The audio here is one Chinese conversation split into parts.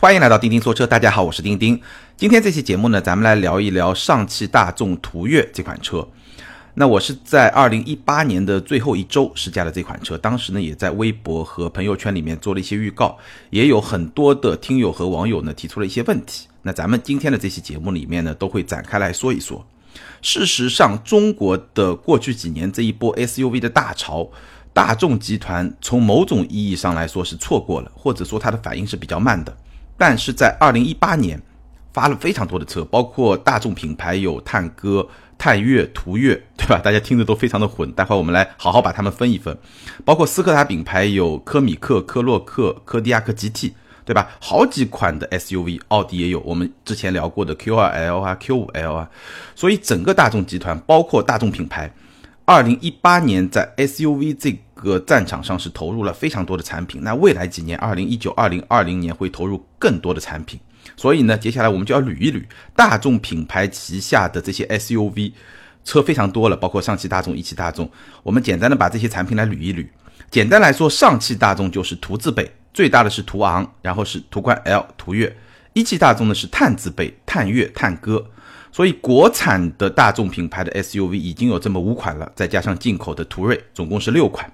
欢迎来到钉钉说车，大家好，我是钉钉。今天这期节目呢，咱们来聊一聊上汽大众途岳这款车。那我是在二零一八年的最后一周试驾了这款车，当时呢也在微博和朋友圈里面做了一些预告，也有很多的听友和网友呢提出了一些问题。那咱们今天的这期节目里面呢，都会展开来说一说。事实上，中国的过去几年这一波 SUV 的大潮，大众集团从某种意义上来说是错过了，或者说它的反应是比较慢的。但是在二零一八年，发了非常多的车，包括大众品牌有探歌、探岳、途岳，对吧？大家听着都非常的混。待会儿我们来好好把它们分一分。包括斯柯达品牌有科米克、科洛克、科迪亚克 GT，对吧？好几款的 SUV，奥迪也有。我们之前聊过的 Q2L 啊、Q5L 啊，所以整个大众集团，包括大众品牌，二零一八年在 SUV 这。个战场上是投入了非常多的产品，那未来几年，二零一九、二零二零年会投入更多的产品，所以呢，接下来我们就要捋一捋大众品牌旗下的这些 SUV 车非常多了，包括上汽大众、一汽大众，我们简单的把这些产品来捋一捋。简单来说，上汽大众就是途字辈，最大的是途昂，然后是途观 L、途岳；一汽大众呢是探字辈，探岳、探歌。所以国产的大众品牌的 SUV 已经有这么五款了，再加上进口的途锐，总共是六款。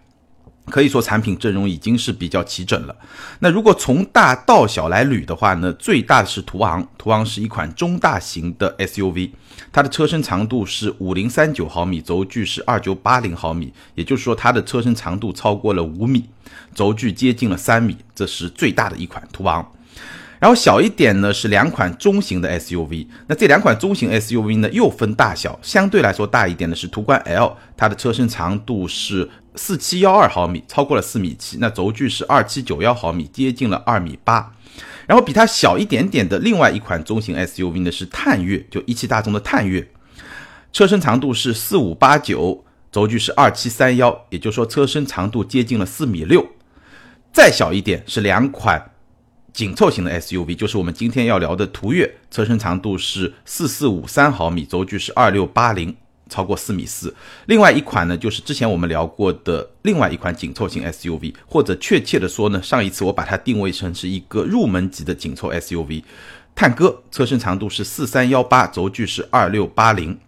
可以说产品阵容已经是比较齐整了。那如果从大到小来捋的话呢，最大的是途昂，途昂是一款中大型的 SUV，它的车身长度是五零三九毫米，轴距是二九八零毫米，也就是说它的车身长度超过了五米，轴距接近了三米，这是最大的一款途昂。然后小一点呢是两款中型的 SUV，那这两款中型 SUV 呢又分大小，相对来说大一点的是途观 L，它的车身长度是四七幺二毫米，超过了四米七，那轴距是二七九幺毫米，接近了二米八。然后比它小一点点的另外一款中型 SUV 呢是探岳，就一汽大众的探岳，车身长度是四五八九，轴距是二七三幺，也就是说车身长度接近了四米六。再小一点是两款。紧凑型的 SUV 就是我们今天要聊的途岳，车身长度是四四五三毫米，轴距是二六八零，超过四米四。另外一款呢，就是之前我们聊过的另外一款紧凑型 SUV，或者确切的说呢，上一次我把它定位成是一个入门级的紧凑 SUV，探歌，车身长度是四三幺八，轴距是二六八零。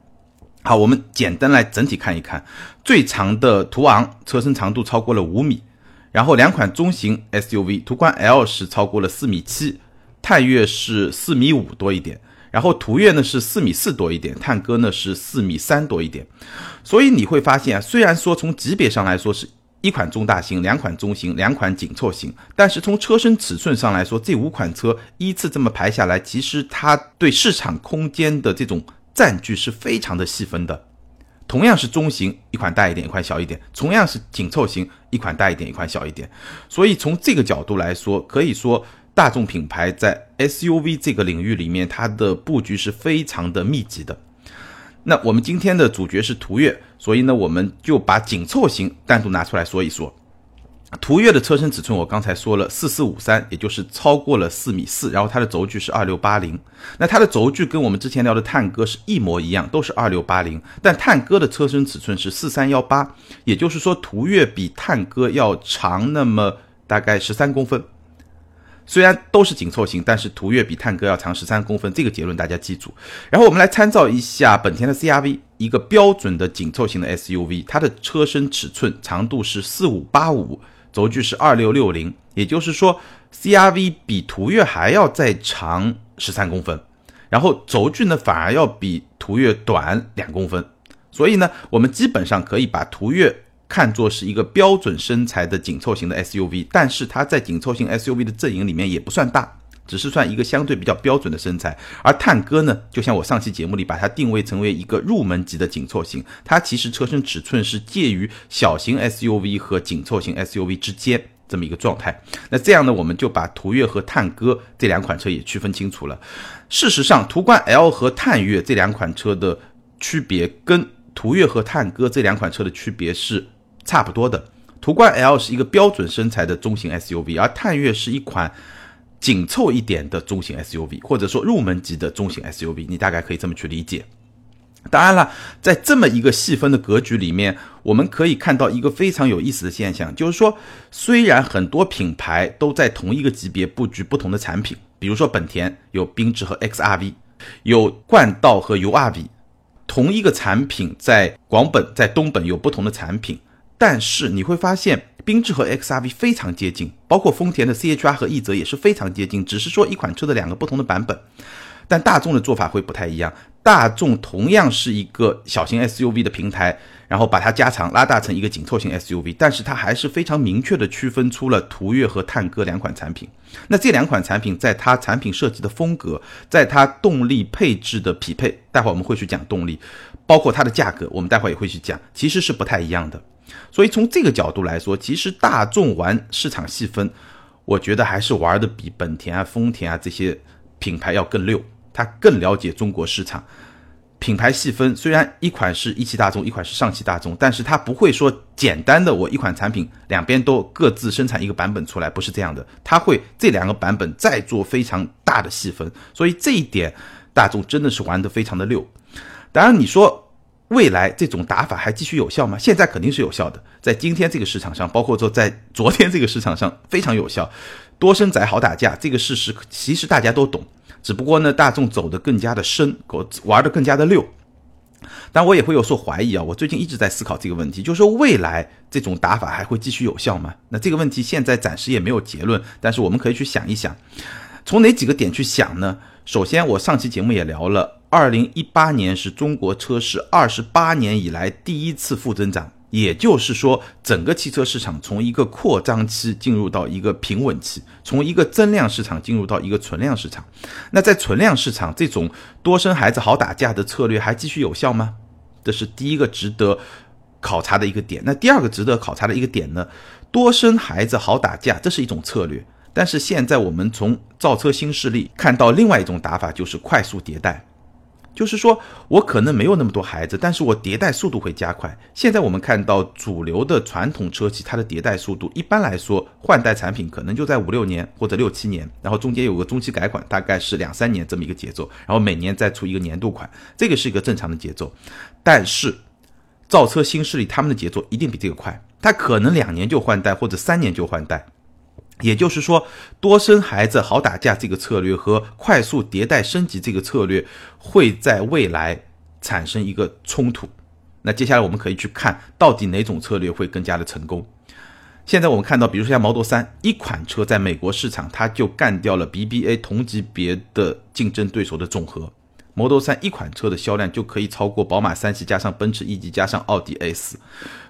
好，我们简单来整体看一看，最长的途昂车身长度超过了五米。然后两款中型 SUV，途观 L 是超过了四米七，探岳是四米五多一点，然后途岳呢是四米四多一点，探歌呢是四米三多一点。所以你会发现，虽然说从级别上来说是一款中大型，两款中型，两款紧凑型，但是从车身尺寸上来说，这五款车依次这么排下来，其实它对市场空间的这种占据是非常的细分的。同样是中型，一款大一点，一款小一点；同样是紧凑型，一款大一点，一款小一点。所以从这个角度来说，可以说大众品牌在 SUV 这个领域里面，它的布局是非常的密集的。那我们今天的主角是途岳，所以呢，我们就把紧凑型单独拿出来说一说。途岳的车身尺寸我刚才说了四四五三，也就是超过了四米四，然后它的轴距是二六八零。那它的轴距跟我们之前聊的探歌是一模一样，都是二六八零。但探歌的车身尺寸是四三幺八，也就是说途岳比探歌要长那么大概十三公分。虽然都是紧凑型，但是途岳比探歌要长十三公分，这个结论大家记住。然后我们来参照一下本田的 CRV，一个标准的紧凑型的 SUV，它的车身尺寸长度是四五八五。轴距是二六六零，也就是说，CRV 比途岳还要再长十三公分，然后轴距呢反而要比途岳短两公分，所以呢，我们基本上可以把途岳看作是一个标准身材的紧凑型的 SUV，但是它在紧凑型 SUV 的阵营里面也不算大。只是算一个相对比较标准的身材，而探歌呢，就像我上期节目里把它定位成为一个入门级的紧凑型，它其实车身尺寸是介于小型 SUV 和紧凑型 SUV 之间这么一个状态。那这样呢，我们就把途岳和探歌这两款车也区分清楚了。事实上，途观 L 和探岳这两款车的区别，跟途岳和探歌这两款车的区别是差不多的。途观 L 是一个标准身材的中型 SUV，而探岳是一款。紧凑一点的中型 SUV，或者说入门级的中型 SUV，你大概可以这么去理解。当然了，在这么一个细分的格局里面，我们可以看到一个非常有意思的现象，就是说，虽然很多品牌都在同一个级别布局不同的产品，比如说本田有缤智和 XRV，有冠道和 URV，同一个产品在广本在东本有不同的产品，但是你会发现缤智和 XRV 非常接近，包括丰田的 CHR 和奕泽也是非常接近，只是说一款车的两个不同的版本。但大众的做法会不太一样。大众同样是一个小型 SUV 的平台，然后把它加长拉大成一个紧凑型 SUV，但是它还是非常明确的区分出了途岳和探歌两款产品。那这两款产品在它产品设计的风格，在它动力配置的匹配，待会我们会去讲动力，包括它的价格，我们待会也会去讲，其实是不太一样的。所以从这个角度来说，其实大众玩市场细分，我觉得还是玩的比本田啊、丰田啊这些品牌要更溜。他更了解中国市场，品牌细分虽然一款是一汽大众，一款是上汽大众，但是它不会说简单的我一款产品两边都各自生产一个版本出来，不是这样的，它会这两个版本再做非常大的细分，所以这一点大众真的是玩得非常的溜。当然你说未来这种打法还继续有效吗？现在肯定是有效的，在今天这个市场上，包括说在昨天这个市场上非常有效，多生仔好打架这个事实其实大家都懂。只不过呢，大众走得更加的深，玩得更加的溜。但我也会有所怀疑啊。我最近一直在思考这个问题，就是说未来这种打法还会继续有效吗？那这个问题现在暂时也没有结论，但是我们可以去想一想，从哪几个点去想呢？首先，我上期节目也聊了，二零一八年是中国车市二十八年以来第一次负增长。也就是说，整个汽车市场从一个扩张期进入到一个平稳期，从一个增量市场进入到一个存量市场。那在存量市场，这种多生孩子好打架的策略还继续有效吗？这是第一个值得考察的一个点。那第二个值得考察的一个点呢？多生孩子好打架，这是一种策略。但是现在我们从造车新势力看到另外一种打法，就是快速迭代。就是说，我可能没有那么多孩子，但是我迭代速度会加快。现在我们看到主流的传统车企，它的迭代速度一般来说换代产品可能就在五六年或者六七年，然后中间有个中期改款，大概是两三年这么一个节奏，然后每年再出一个年度款，这个是一个正常的节奏。但是造车新势力他们的节奏一定比这个快，它可能两年就换代或者三年就换代。也就是说，多生孩子好打架这个策略和快速迭代升级这个策略会在未来产生一个冲突。那接下来我们可以去看到底哪种策略会更加的成功。现在我们看到，比如说像 Model 3一款车在美国市场，它就干掉了 BBA 同级别的竞争对手的总和。Model 3一款车的销量就可以超过宝马三系加上奔驰 E 级加上奥迪 S。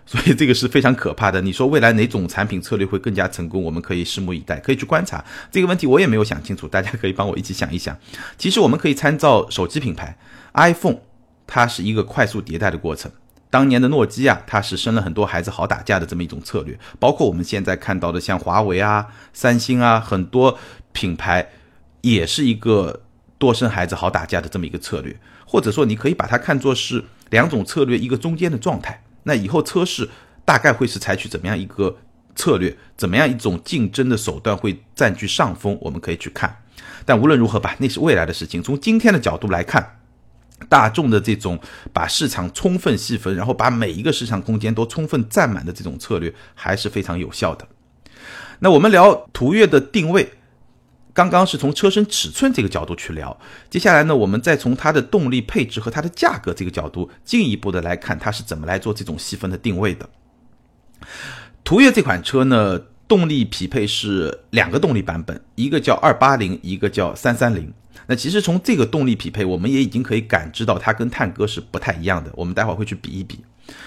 所以这个是非常可怕的。你说未来哪种产品策略会更加成功？我们可以拭目以待，可以去观察这个问题。我也没有想清楚，大家可以帮我一起想一想。其实我们可以参照手机品牌 iPhone，它是一个快速迭代的过程。当年的诺基亚，它是生了很多孩子好打架的这么一种策略。包括我们现在看到的像华为啊、三星啊，很多品牌也是一个多生孩子好打架的这么一个策略。或者说，你可以把它看作是两种策略一个中间的状态。那以后车市大概会是采取怎么样一个策略，怎么样一种竞争的手段会占据上风？我们可以去看。但无论如何吧，那是未来的事情。从今天的角度来看，大众的这种把市场充分细分，然后把每一个市场空间都充分占满的这种策略，还是非常有效的。那我们聊途岳的定位。刚刚是从车身尺寸这个角度去聊，接下来呢，我们再从它的动力配置和它的价格这个角度进一步的来看，它是怎么来做这种细分的定位的。途岳这款车呢，动力匹配是两个动力版本，一个叫二八零，一个叫三三零。那其实从这个动力匹配，我们也已经可以感知到它跟探歌是不太一样的。我们待会儿会去比一比。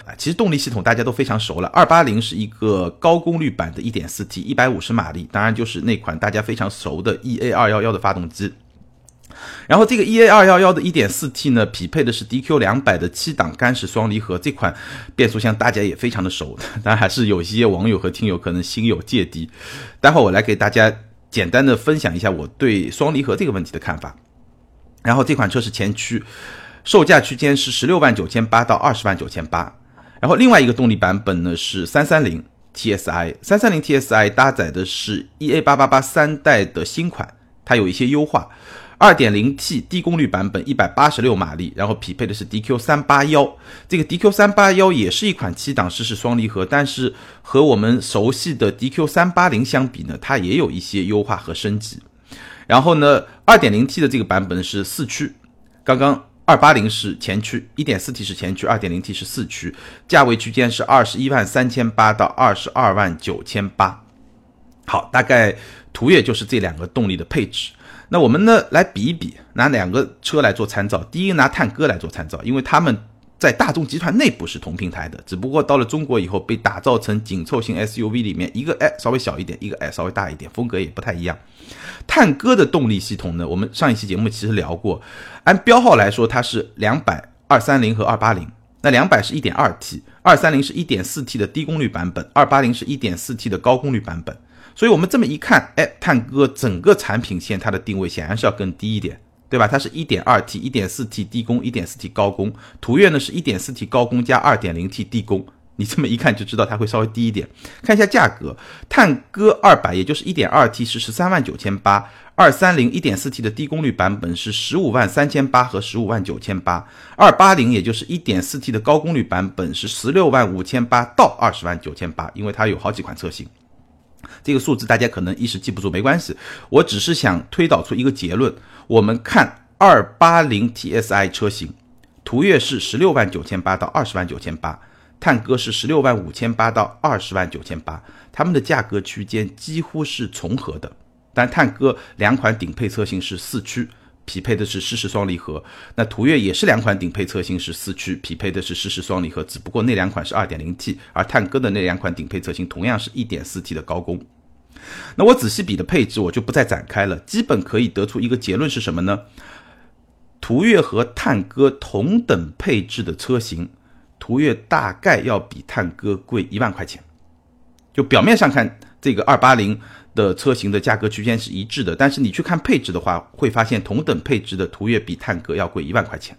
啊，其实动力系统大家都非常熟了。二八零是一个高功率版的 1.4T，一百五十马力，当然就是那款大家非常熟的 EA 二幺幺的发动机。然后这个 EA 二幺幺的 1.4T 呢，匹配的是 DQ 两百的七档干式双离合，这款变速箱大家也非常的熟，当然还是有一些网友和听友可能心有芥蒂。待会儿我来给大家简单的分享一下我对双离合这个问题的看法。然后这款车是前驱。售价区间是十六万九千八到二十万九千八，然后另外一个动力版本呢是三三零 TSI，三三零 TSI 搭载的是 EA 八八八三代的新款，它有一些优化，2.0T 低功率版本186马力，然后匹配的是 DQ381。这个 DQ381 也是一款七档湿式双离合，但是和我们熟悉的 DQ380 相比呢，它也有一些优化和升级。然后呢，2.0T 的这个版本是四驱，刚刚280是前驱，1.4T 是前驱，2.0T 是四驱，价位区间是二十一万三千八到二十二万九千八。好，大概途岳就是这两个动力的配置。那我们呢来比一比，拿两个车来做参照。第一个拿探歌来做参照，因为他们。在大众集团内部是同平台的，只不过到了中国以后被打造成紧凑型 SUV 里面，一个哎稍微小一点，一个哎稍微大一点，风格也不太一样。探歌的动力系统呢，我们上一期节目其实聊过，按标号来说它是两百、二三零和二八零。那两百是一点二 T，二三零是一点四 T 的低功率版本，二八零是一点四 T 的高功率版本。所以我们这么一看，哎，探歌整个产品线它的定位显然是要更低一点。对吧？它是一点二 T、一点四 T 低功、一点四 T 高功。途岳呢是一点四 T 高功加二点零 T 低功。你这么一看就知道它会稍微低一点。看一下价格，探歌二百也就是一点二 T 是十三万九千八，二三零一点四 T 的低功率版本是十五万三千八和十五万九千八，二八零也就是一点四 T 的高功率版本是十六万五千八到二十万九千八，因为它有好几款车型。这个数字大家可能一时记不住，没关系，我只是想推导出一个结论。我们看二八零 TSI 车型，途岳是十六万九千八到二十万九千八，探戈是十六万五千八到二十万九千八，它们的价格区间几乎是重合的。但探戈两款顶配车型是四驱。匹配的是湿式双离合，那途岳也是两款顶配车型是四驱，匹配的是湿式双离合，只不过那两款是二点零 T，而探歌的那两款顶配车型同样是一点四 T 的高功。那我仔细比的配置我就不再展开了，基本可以得出一个结论是什么呢？途岳和探歌同等配置的车型，途岳大概要比探歌贵一万块钱。就表面上看，这个二八零。的车型的价格区间是一致的，但是你去看配置的话，会发现同等配置的途岳比探歌要贵一万块钱。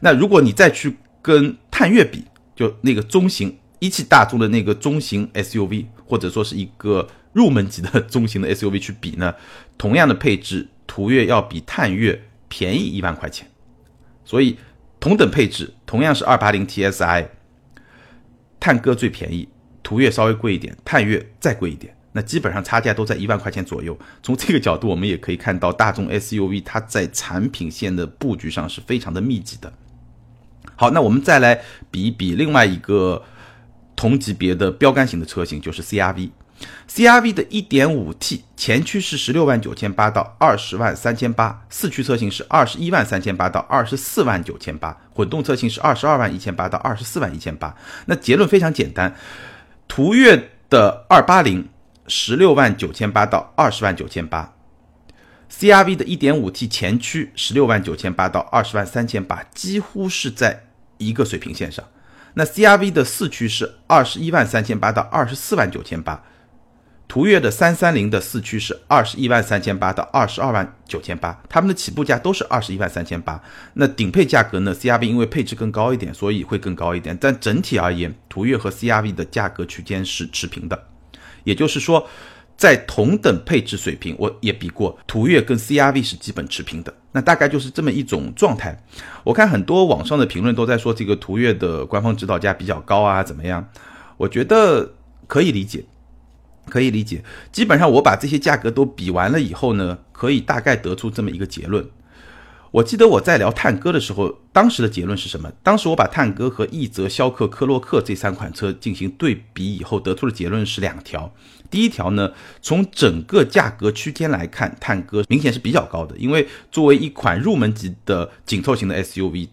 那如果你再去跟探岳比，就那个中型一汽大众的那个中型 SUV，或者说是一个入门级的中型的 SUV 去比呢，同样的配置，途岳要比探岳便宜一万块钱。所以同等配置，同样是二八零 TSI，探歌最便宜，途岳稍微贵一点，探岳再贵一点。那基本上差价都在一万块钱左右。从这个角度，我们也可以看到大众 SUV 它在产品线的布局上是非常的密集的。好，那我们再来比一比另外一个同级别的标杆型的车型，就是 CRV。CRV 的 1.5T 前驱是十六万九千八到二十万三千八，四驱车型是二十一万三千八到二十四万九千八，混动车型是二十二万一千八到二十四万一千八。那结论非常简单，途岳的280。十六万九千八到二十万九千八，CRV 的一点五 T 前驱十六万九千八到二十万三千八，几乎是在一个水平线上。那 CRV 的四驱是二十一万三千八到二十四万九千八，途岳的三三零的四驱是二十一万三千八到二十二万九千八，他们的起步价都是二十一万三千八。那顶配价格呢？CRV 因为配置更高一点，所以会更高一点。但整体而言，途岳和 CRV 的价格区间是持平的。也就是说，在同等配置水平，我也比过途岳跟 CRV 是基本持平的。那大概就是这么一种状态。我看很多网上的评论都在说这个途岳的官方指导价比较高啊，怎么样？我觉得可以理解，可以理解。基本上我把这些价格都比完了以后呢，可以大概得出这么一个结论。我记得我在聊探戈的时候，当时的结论是什么？当时我把探戈和奕泽、逍客、科洛克这三款车进行对比以后，得出的结论是两条。第一条呢，从整个价格区间来看，探戈明显是比较高的，因为作为一款入门级的紧凑型的 SUV。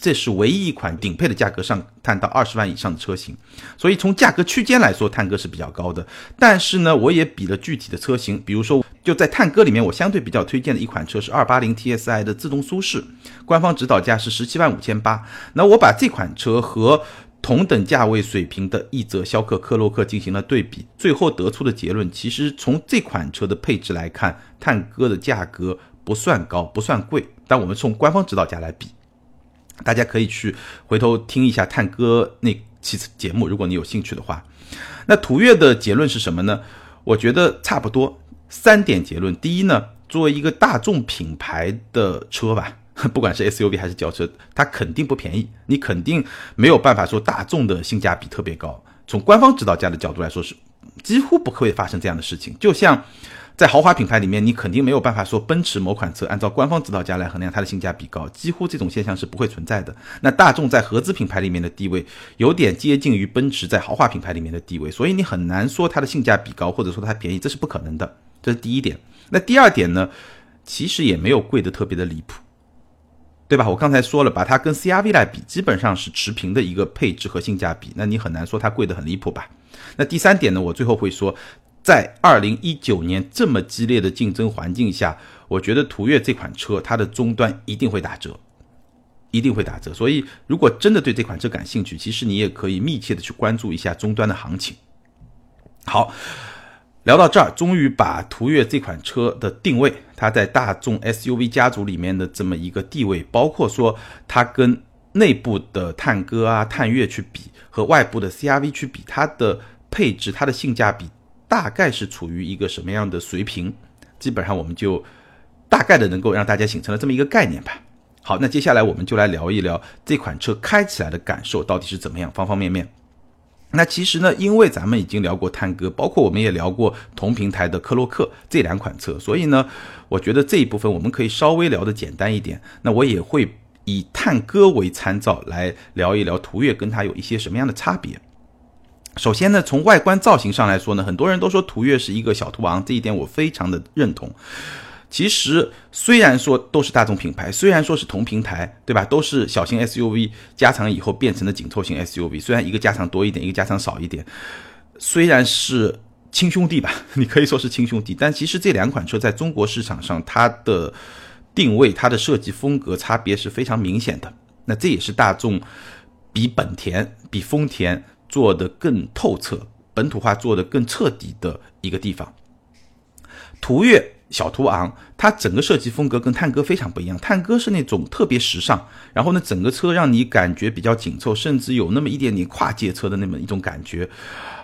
这是唯一一款顶配的价格上探到二十万以上的车型，所以从价格区间来说，探歌是比较高的。但是呢，我也比了具体的车型，比如说就在探歌里面，我相对比较推荐的一款车是二八零 TSI 的自动舒适，官方指导价是十七万五千八。那我把这款车和同等价位水平的奕泽、逍客、科洛克进行了对比，最后得出的结论，其实从这款车的配置来看，探歌的价格不算高，不算贵。但我们从官方指导价来比。大家可以去回头听一下探歌那期节目，如果你有兴趣的话。那途岳的结论是什么呢？我觉得差不多三点结论。第一呢，作为一个大众品牌的车吧，不管是 SUV 还是轿车，它肯定不便宜，你肯定没有办法说大众的性价比特别高。从官方指导价的角度来说，是几乎不会发生这样的事情。就像在豪华品牌里面，你肯定没有办法说奔驰某款车按照官方指导价来衡量它的性价比高，几乎这种现象是不会存在的。那大众在合资品牌里面的地位，有点接近于奔驰在豪华品牌里面的地位，所以你很难说它的性价比高，或者说它便宜，这是不可能的。这是第一点。那第二点呢，其实也没有贵的特别的离谱。对吧？我刚才说了，把它跟 CRV 来比，基本上是持平的一个配置和性价比。那你很难说它贵得很离谱吧？那第三点呢？我最后会说，在二零一九年这么激烈的竞争环境下，我觉得途岳这款车它的终端一定会打折，一定会打折。所以，如果真的对这款车感兴趣，其实你也可以密切的去关注一下终端的行情。好。聊到这儿，终于把途岳这款车的定位，它在大众 SUV 家族里面的这么一个地位，包括说它跟内部的探歌啊、探岳去比，和外部的 CRV 去比，它的配置、它的性价比大概是处于一个什么样的水平？基本上我们就大概的能够让大家形成了这么一个概念吧。好，那接下来我们就来聊一聊这款车开起来的感受到底是怎么样，方方面面。那其实呢，因为咱们已经聊过探歌，包括我们也聊过同平台的科洛克这两款车，所以呢，我觉得这一部分我们可以稍微聊的简单一点。那我也会以探歌为参照来聊一聊途岳跟它有一些什么样的差别。首先呢，从外观造型上来说呢，很多人都说途岳是一个小途昂，这一点我非常的认同。其实虽然说都是大众品牌，虽然说是同平台，对吧？都是小型 SUV 加长以后变成了紧凑型 SUV，虽然一个加长多一点，一个加长少一点，虽然是亲兄弟吧，你可以说是亲兄弟，但其实这两款车在中国市场上，它的定位、它的设计风格差别是非常明显的。那这也是大众比本田、比丰田做的更透彻、本土化做的更彻底的一个地方。途岳。小途昂，它整个设计风格跟探歌非常不一样。探歌是那种特别时尚，然后呢，整个车让你感觉比较紧凑，甚至有那么一点点跨界车的那么一种感觉。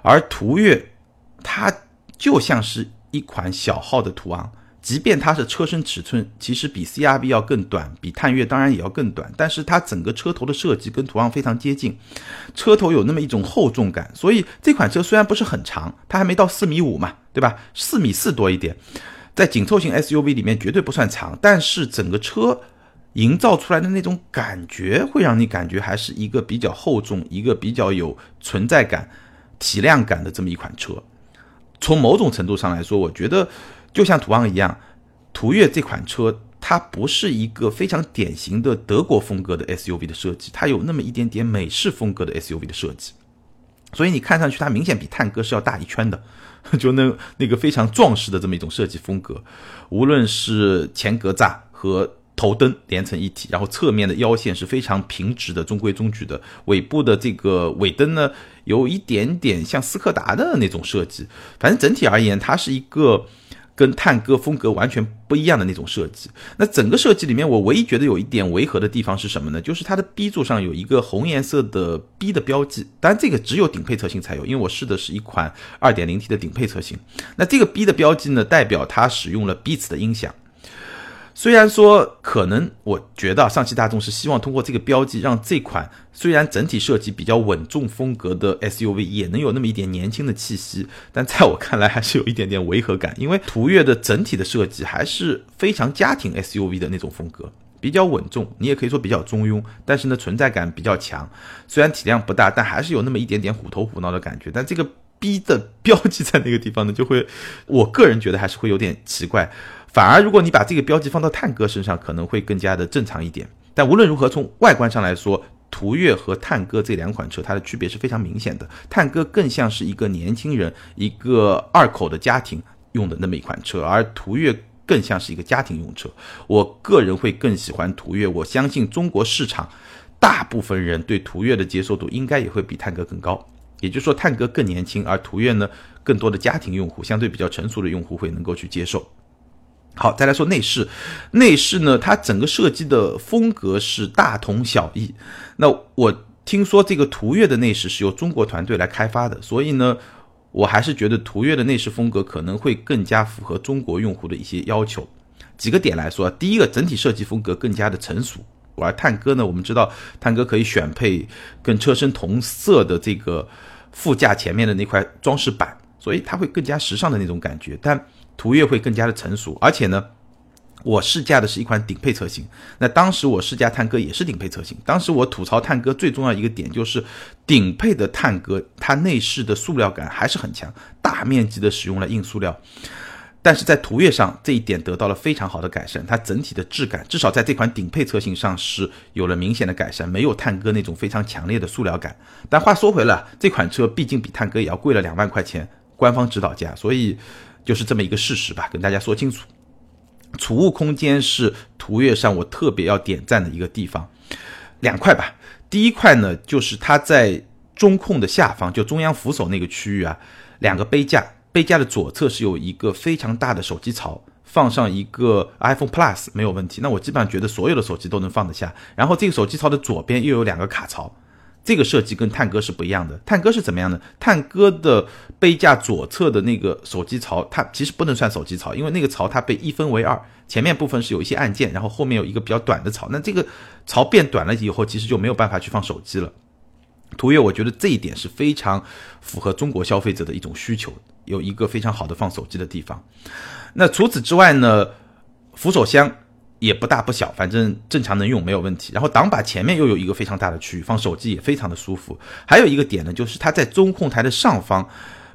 而途岳，它就像是一款小号的途昂，即便它是车身尺寸其实比 CRV 要更短，比探岳当然也要更短，但是它整个车头的设计跟途昂非常接近，车头有那么一种厚重感。所以这款车虽然不是很长，它还没到四米五嘛，对吧？四米四多一点。在紧凑型 SUV 里面绝对不算长，但是整个车营造出来的那种感觉，会让你感觉还是一个比较厚重、一个比较有存在感、体量感的这么一款车。从某种程度上来说，我觉得就像途昂一样，途岳这款车它不是一个非常典型的德国风格的 SUV 的设计，它有那么一点点美式风格的 SUV 的设计，所以你看上去它明显比探戈是要大一圈的。就那那个非常壮实的这么一种设计风格，无论是前格栅和头灯连成一体，然后侧面的腰线是非常平直的、中规中矩的，尾部的这个尾灯呢，有一点点像斯柯达的那种设计。反正整体而言，它是一个。跟探歌风格完全不一样的那种设计，那整个设计里面，我唯一觉得有一点违和的地方是什么呢？就是它的 B 柱上有一个红颜色的 B 的标记，当然这个只有顶配车型才有，因为我试的是一款 2.0T 的顶配车型。那这个 B 的标记呢，代表它使用了 Beats 的音响。虽然说可能，我觉得上汽大众是希望通过这个标记，让这款虽然整体设计比较稳重风格的 SUV 也能有那么一点年轻的气息，但在我看来还是有一点点违和感。因为途岳的整体的设计还是非常家庭 SUV 的那种风格，比较稳重，你也可以说比较中庸，但是呢存在感比较强。虽然体量不大，但还是有那么一点点虎头虎脑的感觉。但这个 B 的标记在那个地方呢，就会我个人觉得还是会有点奇怪。反而，如果你把这个标记放到探歌身上，可能会更加的正常一点。但无论如何，从外观上来说，途岳和探歌这两款车，它的区别是非常明显的。探歌更像是一个年轻人、一个二口的家庭用的那么一款车，而途岳更像是一个家庭用车。我个人会更喜欢途岳，我相信中国市场大部分人对途岳的接受度应该也会比探歌更高。也就是说，探歌更年轻，而途岳呢，更多的家庭用户，相对比较成熟的用户会能够去接受。好，再来说内饰。内饰呢，它整个设计的风格是大同小异。那我听说这个途岳的内饰是由中国团队来开发的，所以呢，我还是觉得途岳的内饰风格可能会更加符合中国用户的一些要求。几个点来说，第一个整体设计风格更加的成熟，而探戈呢，我们知道探戈可以选配跟车身同色的这个副驾前面的那块装饰板，所以它会更加时尚的那种感觉。但途岳会更加的成熟，而且呢。我试驾的是一款顶配车型，那当时我试驾探戈也是顶配车型。当时我吐槽探戈最重要一个点就是，顶配的探戈它内饰的塑料感还是很强，大面积的使用了硬塑料。但是在途岳上这一点得到了非常好的改善，它整体的质感至少在这款顶配车型上是有了明显的改善，没有探戈那种非常强烈的塑料感。但话说回来，这款车毕竟比探戈也要贵了两万块钱，官方指导价，所以就是这么一个事实吧，跟大家说清楚。储物空间是途岳上我特别要点赞的一个地方，两块吧。第一块呢，就是它在中控的下方，就中央扶手那个区域啊，两个杯架，杯架的左侧是有一个非常大的手机槽，放上一个 iPhone Plus 没有问题。那我基本上觉得所有的手机都能放得下。然后这个手机槽的左边又有两个卡槽。这个设计跟探戈是不一样的。探戈是怎么样的？探戈的杯架左侧的那个手机槽，它其实不能算手机槽，因为那个槽它被一分为二，前面部分是有一些按键，然后后面有一个比较短的槽。那这个槽变短了以后，其实就没有办法去放手机了。途岳我觉得这一点是非常符合中国消费者的一种需求，有一个非常好的放手机的地方。那除此之外呢，扶手箱。也不大不小，反正正常能用没有问题。然后挡把前面又有一个非常大的区域，放手机也非常的舒服。还有一个点呢，就是它在中控台的上方，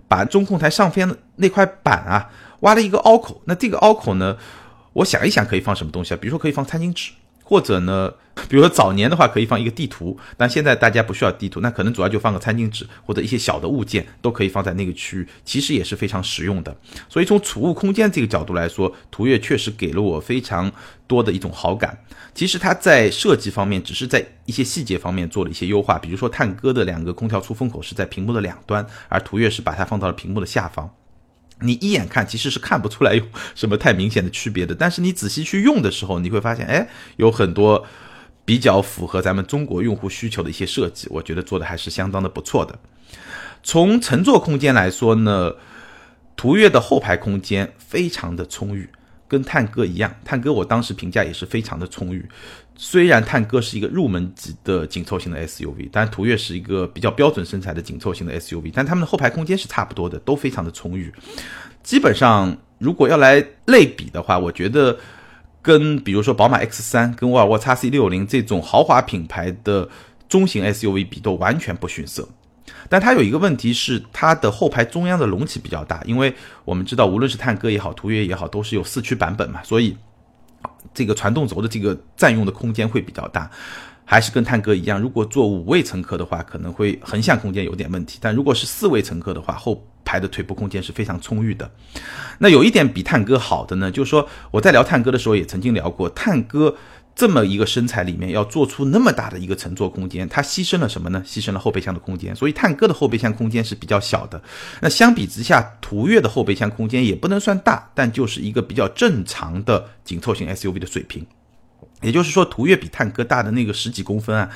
把中控台上边的那块板啊挖了一个凹口。那这个凹口呢，我想一想可以放什么东西啊？比如说可以放餐巾纸。或者呢，比如说早年的话可以放一个地图，但现在大家不需要地图，那可能主要就放个餐巾纸或者一些小的物件都可以放在那个区域，其实也是非常实用的。所以从储物空间这个角度来说，途岳确实给了我非常多的一种好感。其实它在设计方面只是在一些细节方面做了一些优化，比如说探戈的两个空调出风口是在屏幕的两端，而途岳是把它放到了屏幕的下方。你一眼看其实是看不出来有什么太明显的区别的，但是你仔细去用的时候，你会发现，哎，有很多比较符合咱们中国用户需求的一些设计，我觉得做的还是相当的不错的。从乘坐空间来说呢，途岳的后排空间非常的充裕。跟探戈一样，探戈我当时评价也是非常的充裕。虽然探戈是一个入门级的紧凑型的 SUV，但途岳是一个比较标准身材的紧凑型的 SUV，但它们的后排空间是差不多的，都非常的充裕。基本上，如果要来类比的话，我觉得跟比如说宝马 X3、跟沃尔沃 XC60 这种豪华品牌的中型 SUV 比，都完全不逊色。但它有一个问题是，它的后排中央的隆起比较大，因为我们知道，无论是探戈也好，途岳也好，都是有四驱版本嘛，所以这个传动轴的这个占用的空间会比较大。还是跟探戈一样，如果坐五位乘客的话，可能会横向空间有点问题；但如果是四位乘客的话，后排的腿部空间是非常充裕的。那有一点比探戈好的呢，就是说我在聊探戈的时候也曾经聊过，探戈。这么一个身材里面要做出那么大的一个乘坐空间，它牺牲了什么呢？牺牲了后备箱的空间，所以探戈的后备箱空间是比较小的。那相比之下，途岳的后备箱空间也不能算大，但就是一个比较正常的紧凑型 SUV 的水平。也就是说，途岳比探戈大的那个十几公分啊，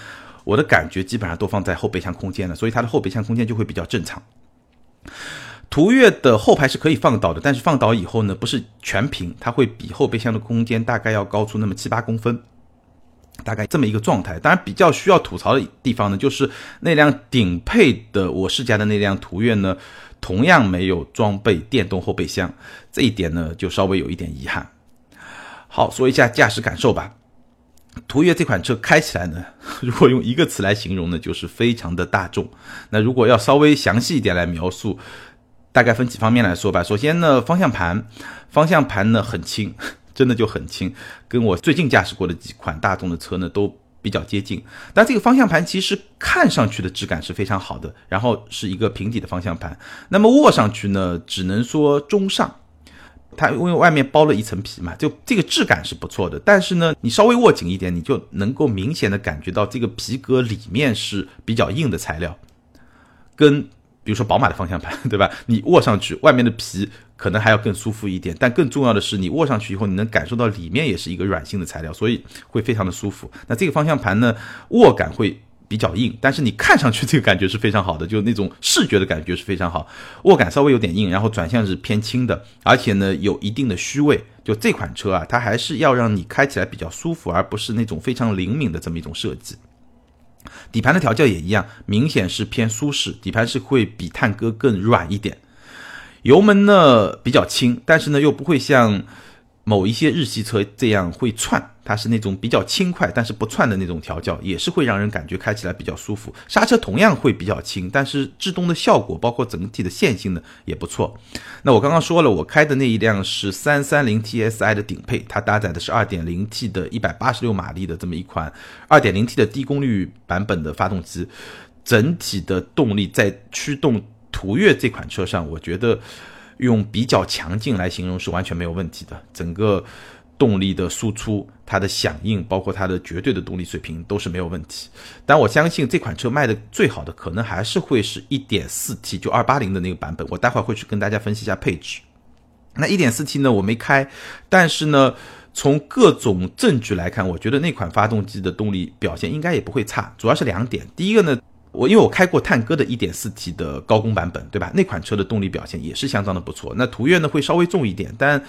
我的感觉基本上都放在后备箱空间了，所以它的后备箱空间就会比较正常。途岳的后排是可以放倒的，但是放倒以后呢，不是全平，它会比后备箱的空间大概要高出那么七八公分。大概这么一个状态，当然比较需要吐槽的地方呢，就是那辆顶配的我试驾的那辆途岳呢，同样没有装备电动后备箱，这一点呢就稍微有一点遗憾。好，说一下驾驶感受吧。途岳这款车开起来呢，如果用一个词来形容呢，就是非常的大众。那如果要稍微详细一点来描述，大概分几方面来说吧。首先呢，方向盘，方向盘呢很轻。真的就很轻，跟我最近驾驶过的几款大众的车呢都比较接近。但这个方向盘其实看上去的质感是非常好的，然后是一个平底的方向盘。那么握上去呢，只能说中上。它因为外面包了一层皮嘛，就这个质感是不错的。但是呢，你稍微握紧一点，你就能够明显的感觉到这个皮革里面是比较硬的材料，跟。比如说宝马的方向盘，对吧？你握上去，外面的皮可能还要更舒服一点，但更重要的是，你握上去以后，你能感受到里面也是一个软性的材料，所以会非常的舒服。那这个方向盘呢，握感会。比较硬，但是你看上去这个感觉是非常好的，就那种视觉的感觉是非常好。握感稍微有点硬，然后转向是偏轻的，而且呢有一定的虚位。就这款车啊，它还是要让你开起来比较舒服，而不是那种非常灵敏的这么一种设计。底盘的调教也一样，明显是偏舒适，底盘是会比探戈更软一点。油门呢比较轻，但是呢又不会像。某一些日系车这样会窜，它是那种比较轻快但是不窜的那种调教，也是会让人感觉开起来比较舒服。刹车同样会比较轻，但是制动的效果包括整体的线性呢也不错。那我刚刚说了，我开的那一辆是三三零 TSI 的顶配，它搭载的是二点零 T 的一百八十六马力的这么一款二点零 T 的低功率版本的发动机，整体的动力在驱动途岳这款车上，我觉得。用比较强劲来形容是完全没有问题的，整个动力的输出、它的响应，包括它的绝对的动力水平都是没有问题。但我相信这款车卖的最好的可能还是会是一点四 T，就二八零的那个版本。我待会儿会去跟大家分析一下配置。那一点四 T 呢，我没开，但是呢，从各种证据来看，我觉得那款发动机的动力表现应该也不会差。主要是两点，第一个呢。我因为我开过探戈的 1.4T 的高功版本，对吧？那款车的动力表现也是相当的不错。那途岳呢会稍微重一点，但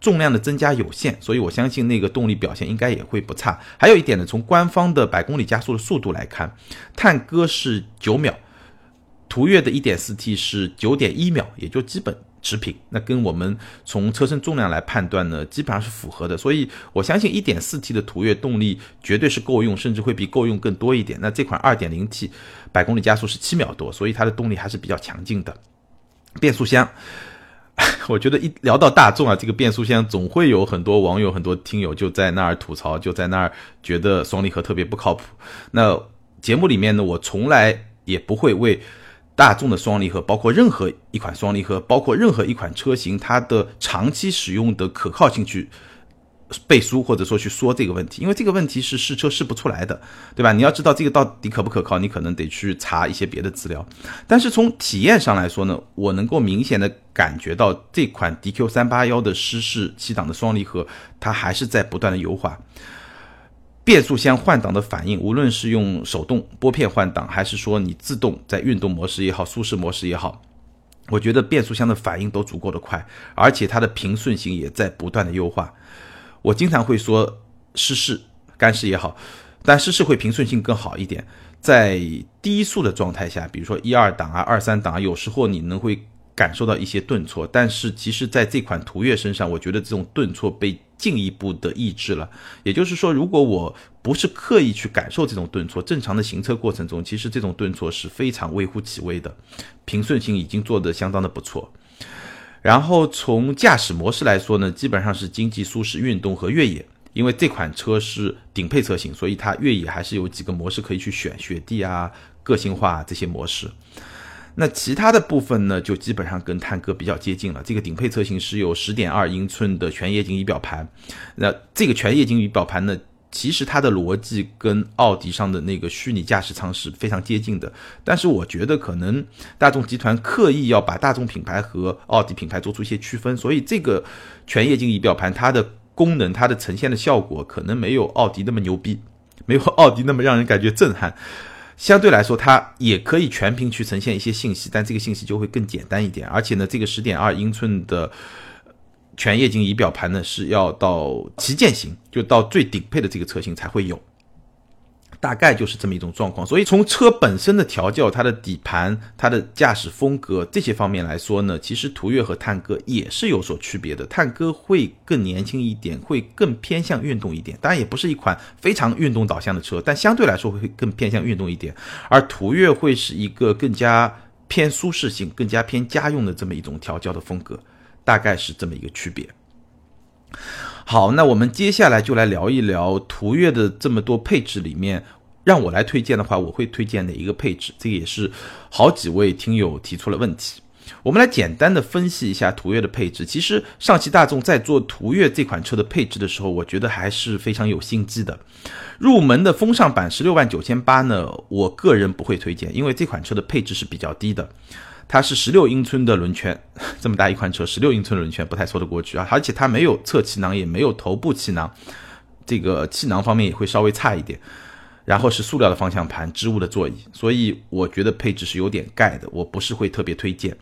重量的增加有限，所以我相信那个动力表现应该也会不差。还有一点呢，从官方的百公里加速的速度来看，探戈是九秒，途岳的 1.4T 是九点一秒，也就基本。持平，那跟我们从车身重量来判断呢，基本上是符合的。所以我相信 1.4T 的途岳动力绝对是够用，甚至会比够用更多一点。那这款 2.0T 百公里加速是七秒多，所以它的动力还是比较强劲的。变速箱，我觉得一聊到大众啊，这个变速箱总会有很多网友、很多听友就在那儿吐槽，就在那儿觉得双离合特别不靠谱。那节目里面呢，我从来也不会为。大众的双离合，包括任何一款双离合，包括任何一款车型，它的长期使用的可靠性去背书，或者说去说这个问题，因为这个问题是试车试不出来的，对吧？你要知道这个到底可不可靠，你可能得去查一些别的资料。但是从体验上来说呢，我能够明显的感觉到这款 DQ 三八幺的湿式七档的双离合，它还是在不断的优化。变速箱换挡的反应，无论是用手动拨片换挡，还是说你自动在运动模式也好、舒适模式也好，我觉得变速箱的反应都足够的快，而且它的平顺性也在不断的优化。我经常会说湿式、干式也好，但湿式会平顺性更好一点。在低速的状态下，比如说一二档啊、二三档啊，有时候你能会感受到一些顿挫，但是其实在这款途岳身上，我觉得这种顿挫被。进一步的抑制了，也就是说，如果我不是刻意去感受这种顿挫，正常的行车过程中，其实这种顿挫是非常微乎其微的，平顺性已经做得相当的不错。然后从驾驶模式来说呢，基本上是经济、舒适、运动和越野，因为这款车是顶配车型，所以它越野还是有几个模式可以去选，雪地啊、个性化这些模式。那其他的部分呢，就基本上跟探戈比较接近了。这个顶配车型是有十点二英寸的全液晶仪表盘，那这个全液晶仪表盘呢，其实它的逻辑跟奥迪上的那个虚拟驾驶舱是非常接近的。但是我觉得可能大众集团刻意要把大众品牌和奥迪品牌做出一些区分，所以这个全液晶仪表盘它的功能、它的呈现的效果可能没有奥迪那么牛逼，没有奥迪那么让人感觉震撼。相对来说，它也可以全屏去呈现一些信息，但这个信息就会更简单一点。而且呢，这个十点二英寸的全液晶仪表盘呢，是要到旗舰型，就到最顶配的这个车型才会有。大概就是这么一种状况，所以从车本身的调教、它的底盘、它的驾驶风格这些方面来说呢，其实途岳和探戈也是有所区别的。探戈会更年轻一点，会更偏向运动一点，当然也不是一款非常运动导向的车，但相对来说会更偏向运动一点。而途岳会是一个更加偏舒适性、更加偏家用的这么一种调教的风格，大概是这么一个区别。好，那我们接下来就来聊一聊途岳的这么多配置里面，让我来推荐的话，我会推荐哪一个配置？这也是好几位听友提出了问题。我们来简单的分析一下途岳的配置。其实上汽大众在做途岳这款车的配置的时候，我觉得还是非常有心机的。入门的风尚版十六万九千八呢，我个人不会推荐，因为这款车的配置是比较低的。它是十六英寸的轮圈，这么大一款车，十六英寸轮圈不太说得过去啊！而且它没有侧气囊，也没有头部气囊，这个气囊方面也会稍微差一点。然后是塑料的方向盘，织物的座椅，所以我觉得配置是有点盖的，我不是会特别推荐。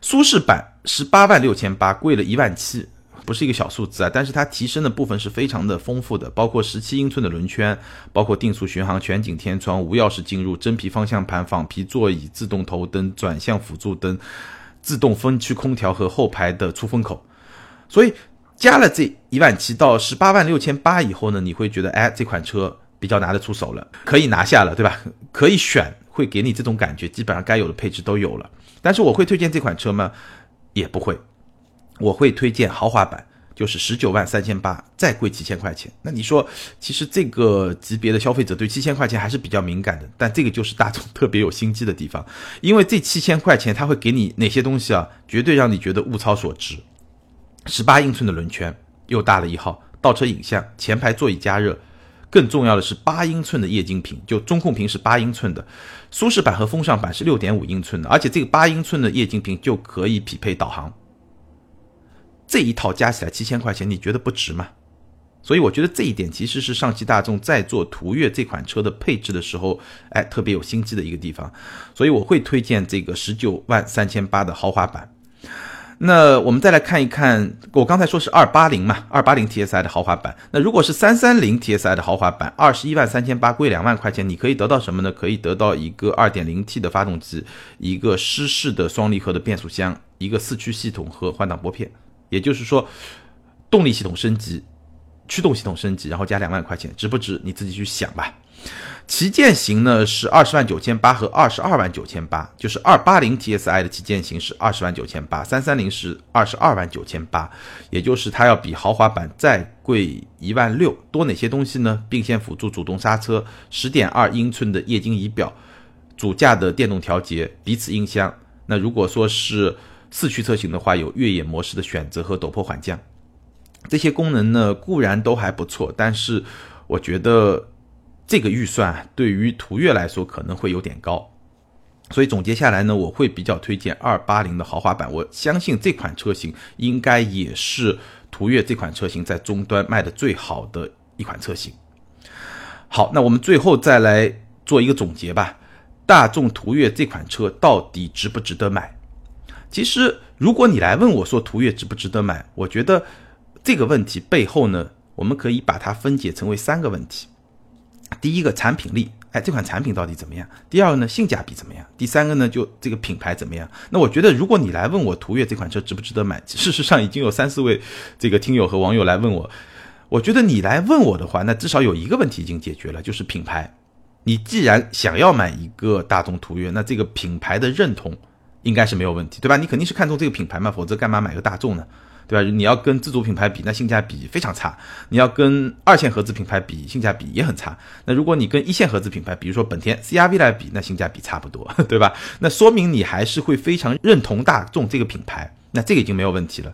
舒适版十八万六千八，贵了一万七，不是一个小数字啊，但是它提升的部分是非常的丰富的，包括十七英寸的轮圈，包括定速巡航、全景天窗、无钥匙进入、真皮方向盘、仿皮座椅、自动头灯、转向辅助灯、自动分区空调和后排的出风口，所以加了这一万七到十八万六千八以后呢，你会觉得哎，这款车。比较拿得出手了，可以拿下了，对吧？可以选，会给你这种感觉，基本上该有的配置都有了。但是我会推荐这款车吗？也不会，我会推荐豪华版，就是十九万三千八，再贵几千块钱。那你说，其实这个级别的消费者对七千块钱还是比较敏感的。但这个就是大众特别有心机的地方，因为这七千块钱它会给你哪些东西啊？绝对让你觉得物超所值。十八英寸的轮圈，又大了一号，倒车影像，前排座椅加热。更重要的是八英寸的液晶屏，就中控屏是八英寸的，舒适版和风尚版是六点五英寸的，而且这个八英寸的液晶屏就可以匹配导航。这一套加起来七千块钱，你觉得不值吗？所以我觉得这一点其实是上汽大众在做途岳这款车的配置的时候，哎，特别有心机的一个地方。所以我会推荐这个十九万三千八的豪华版。那我们再来看一看，我刚才说是二八零嘛，二八零 TSI 的豪华版。那如果是三三零 TSI 的豪华版，二十一万三千八，贵两万块钱，你可以得到什么呢？可以得到一个二点零 T 的发动机，一个湿式的双离合的变速箱，一个四驱系统和换挡拨片。也就是说，动力系统升级，驱动系统升级，然后加两万块钱，值不值？你自己去想吧。旗舰型呢是二十万九千八和二十二万九千八，就是二八零 TSI 的旗舰型是二十万九千八，三三零是二十二万九千八，也就是它要比豪华版再贵一万六。多哪些东西呢？并线辅助、主动刹车、十点二英寸的液晶仪表、主驾的电动调节、彼此音箱。那如果说是四驱车型的话，有越野模式的选择和陡坡缓降，这些功能呢固然都还不错，但是我觉得。这个预算对于途岳来说可能会有点高，所以总结下来呢，我会比较推荐二八零的豪华版。我相信这款车型应该也是途岳这款车型在终端卖的最好的一款车型。好，那我们最后再来做一个总结吧。大众途岳这款车到底值不值得买？其实，如果你来问我说途岳值不值得买，我觉得这个问题背后呢，我们可以把它分解成为三个问题。第一个产品力，哎，这款产品到底怎么样？第二个呢，性价比怎么样？第三个呢，就这个品牌怎么样？那我觉得，如果你来问我途岳这款车值不值得买，事实上已经有三四位这个听友和网友来问我，我觉得你来问我的话，那至少有一个问题已经解决了，就是品牌。你既然想要买一个大众途岳，那这个品牌的认同应该是没有问题，对吧？你肯定是看中这个品牌嘛，否则干嘛买个大众呢？对吧？你要跟自主品牌比，那性价比非常差；你要跟二线合资品牌比，性价比也很差。那如果你跟一线合资品牌，比如说本田 CRV 来比，那性价比差不多，对吧？那说明你还是会非常认同大众这个品牌，那这个已经没有问题了。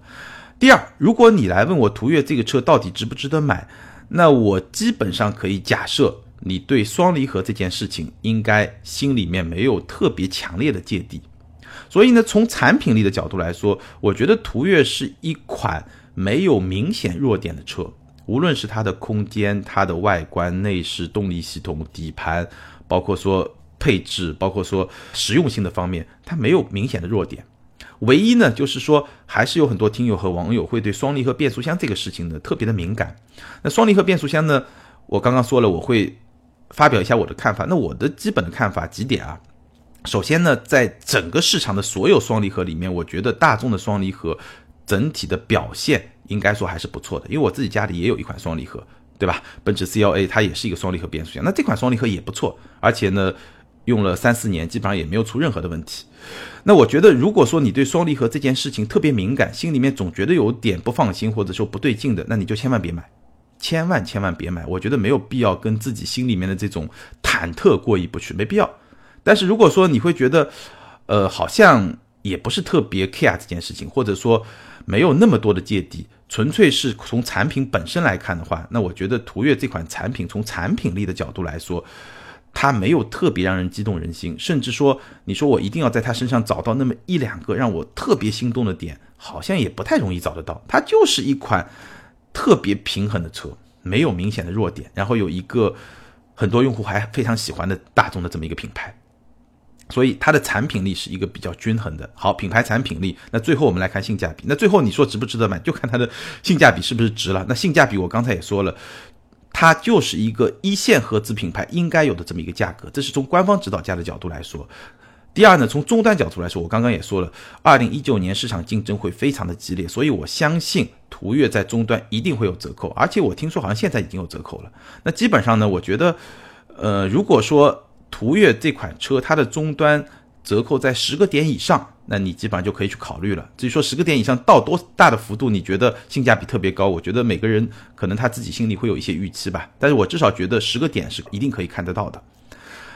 第二，如果你来问我途岳这个车到底值不值得买，那我基本上可以假设你对双离合这件事情应该心里面没有特别强烈的芥蒂。所以呢，从产品力的角度来说，我觉得途岳是一款没有明显弱点的车，无论是它的空间、它的外观、内饰、动力系统、底盘，包括说配置，包括说实用性的方面，它没有明显的弱点。唯一呢，就是说还是有很多听友和网友会对双离合变速箱这个事情呢特别的敏感。那双离合变速箱呢，我刚刚说了，我会发表一下我的看法。那我的基本的看法几点啊？首先呢，在整个市场的所有双离合里面，我觉得大众的双离合整体的表现应该说还是不错的。因为我自己家里也有一款双离合，对吧？奔驰 CLA 它也是一个双离合变速箱，那这款双离合也不错，而且呢，用了三四年，基本上也没有出任何的问题。那我觉得，如果说你对双离合这件事情特别敏感，心里面总觉得有点不放心或者说不对劲的，那你就千万别买，千万千万别买。我觉得没有必要跟自己心里面的这种忐忑过意不去，没必要。但是如果说你会觉得，呃，好像也不是特别 care 这件事情，或者说没有那么多的芥蒂，纯粹是从产品本身来看的话，那我觉得途岳这款产品从产品力的角度来说，它没有特别让人激动人心，甚至说你说我一定要在它身上找到那么一两个让我特别心动的点，好像也不太容易找得到。它就是一款特别平衡的车，没有明显的弱点，然后有一个。很多用户还非常喜欢的大众的这么一个品牌。所以它的产品力是一个比较均衡的。好，品牌产品力。那最后我们来看性价比。那最后你说值不值得买，就看它的性价比是不是值了。那性价比我刚才也说了，它就是一个一线合资品牌应该有的这么一个价格。这是从官方指导价的角度来说。第二呢，从终端角度来说，我刚刚也说了，二零一九年市场竞争会非常的激烈，所以我相信途岳在终端一定会有折扣。而且我听说好像现在已经有折扣了。那基本上呢，我觉得，呃，如果说途岳这款车，它的终端折扣在十个点以上，那你基本上就可以去考虑了。至于说十个点以上到多大的幅度，你觉得性价比特别高？我觉得每个人可能他自己心里会有一些预期吧。但是我至少觉得十个点是一定可以看得到的。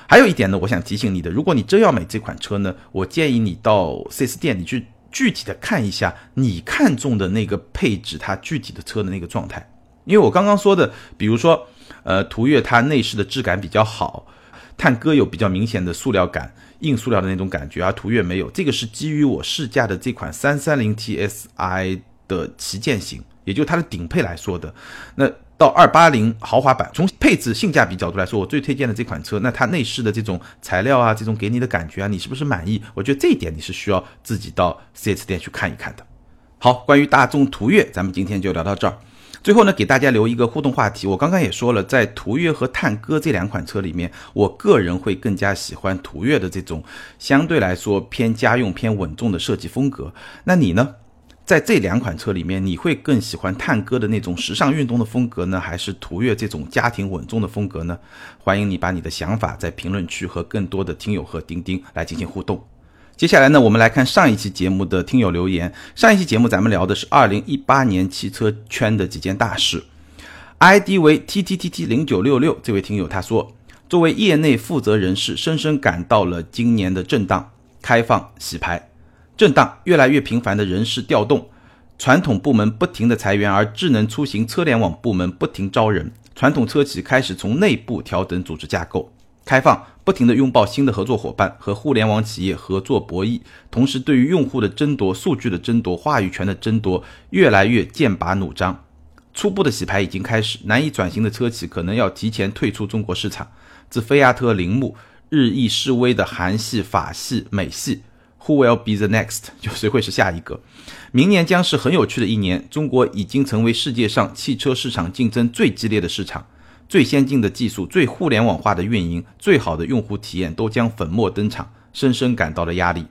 还有一点呢，我想提醒你的，如果你真要买这款车呢，我建议你到 4S 店，你去具体的看一下你看中的那个配置，它具体的车的那个状态。因为我刚刚说的，比如说，呃，途岳它内饰的质感比较好。探歌有比较明显的塑料感，硬塑料的那种感觉，而途岳没有。这个是基于我试驾的这款三三零 TSI 的旗舰型，也就它的顶配来说的。那到二八零豪华版，从配置性价比角度来说，我最推荐的这款车，那它内饰的这种材料啊，这种给你的感觉啊，你是不是满意？我觉得这一点你是需要自己到 4S 店去看一看的。好，关于大众途岳，咱们今天就聊到这儿。最后呢，给大家留一个互动话题。我刚刚也说了，在途岳和探歌这两款车里面，我个人会更加喜欢途岳的这种相对来说偏家用、偏稳重的设计风格。那你呢？在这两款车里面，你会更喜欢探歌的那种时尚运动的风格呢，还是途岳这种家庭稳重的风格呢？欢迎你把你的想法在评论区和更多的听友和钉钉来进行互动。接下来呢，我们来看上一期节目的听友留言。上一期节目咱们聊的是二零一八年汽车圈的几件大事。ID 为 T T T T 零九六六这位听友他说，作为业内负责人士，深深感到了今年的震荡、开放、洗牌、震荡，越来越频繁的人事调动，传统部门不停的裁员，而智能出行车联网部门不停招人，传统车企开始从内部调整组织架构。开放，不停地拥抱新的合作伙伴和互联网企业合作博弈，同时对于用户的争夺、数据的争夺、话语权的争夺，越来越剑拔弩张。初步的洗牌已经开始，难以转型的车企可能要提前退出中国市场。自菲亚特、铃木日益示威的韩系、法系、美系，Who will be the next？就谁会是下一个？明年将是很有趣的一年。中国已经成为世界上汽车市场竞争最激烈的市场。最先进的技术、最互联网化的运营、最好的用户体验都将粉墨登场，深深感到了压力。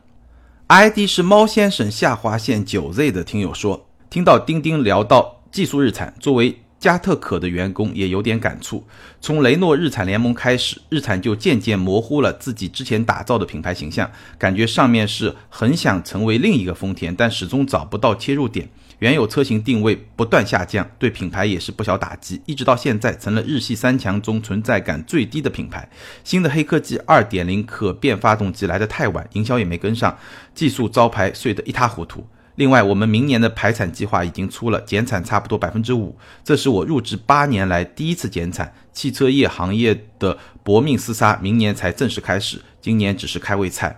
ID 是猫先生下划线九 Z 的听友说，听到钉钉聊到技术日产，作为加特可的员工也有点感触。从雷诺日产联盟开始，日产就渐渐模糊了自己之前打造的品牌形象，感觉上面是很想成为另一个丰田，但始终找不到切入点。原有车型定位不断下降，对品牌也是不小打击，一直到现在成了日系三强中存在感最低的品牌。新的黑科技2.0可变发动机来得太晚，营销也没跟上，技术招牌碎得一塌糊涂。另外，我们明年的排产计划已经出了，减产差不多百分之五，这是我入职八年来第一次减产。汽车业行业的搏命厮杀，明年才正式开始，今年只是开胃菜。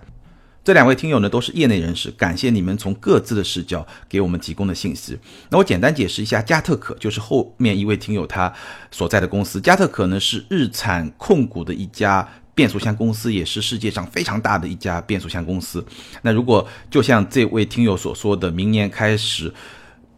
这两位听友呢都是业内人士，感谢你们从各自的视角给我们提供的信息。那我简单解释一下，加特可就是后面一位听友他所在的公司。加特可呢是日产控股的一家变速箱公司，也是世界上非常大的一家变速箱公司。那如果就像这位听友所说的，明年开始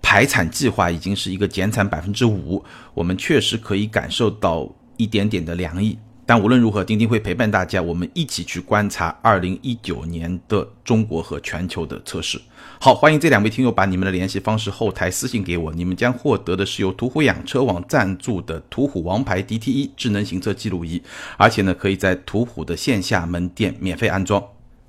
排产计划已经是一个减产百分之五，我们确实可以感受到一点点的凉意。但无论如何，钉钉会陪伴大家，我们一起去观察二零一九年的中国和全球的测试。好，欢迎这两位听友把你们的联系方式后台私信给我，你们将获得的是由途虎养车网赞助的途虎王牌 DTE 智能行车记录仪，而且呢，可以在途虎的线下门店免费安装。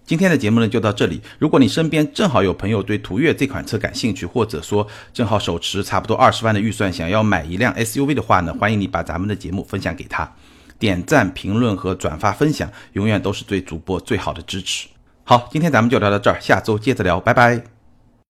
今天的节目呢就到这里，如果你身边正好有朋友对途岳这款车感兴趣，或者说正好手持差不多二十万的预算想要买一辆 SUV 的话呢，欢迎你把咱们的节目分享给他。点赞、评论和转发分享，永远都是对主播最好的支持。好，今天咱们就聊到这儿，下周接着聊，拜拜。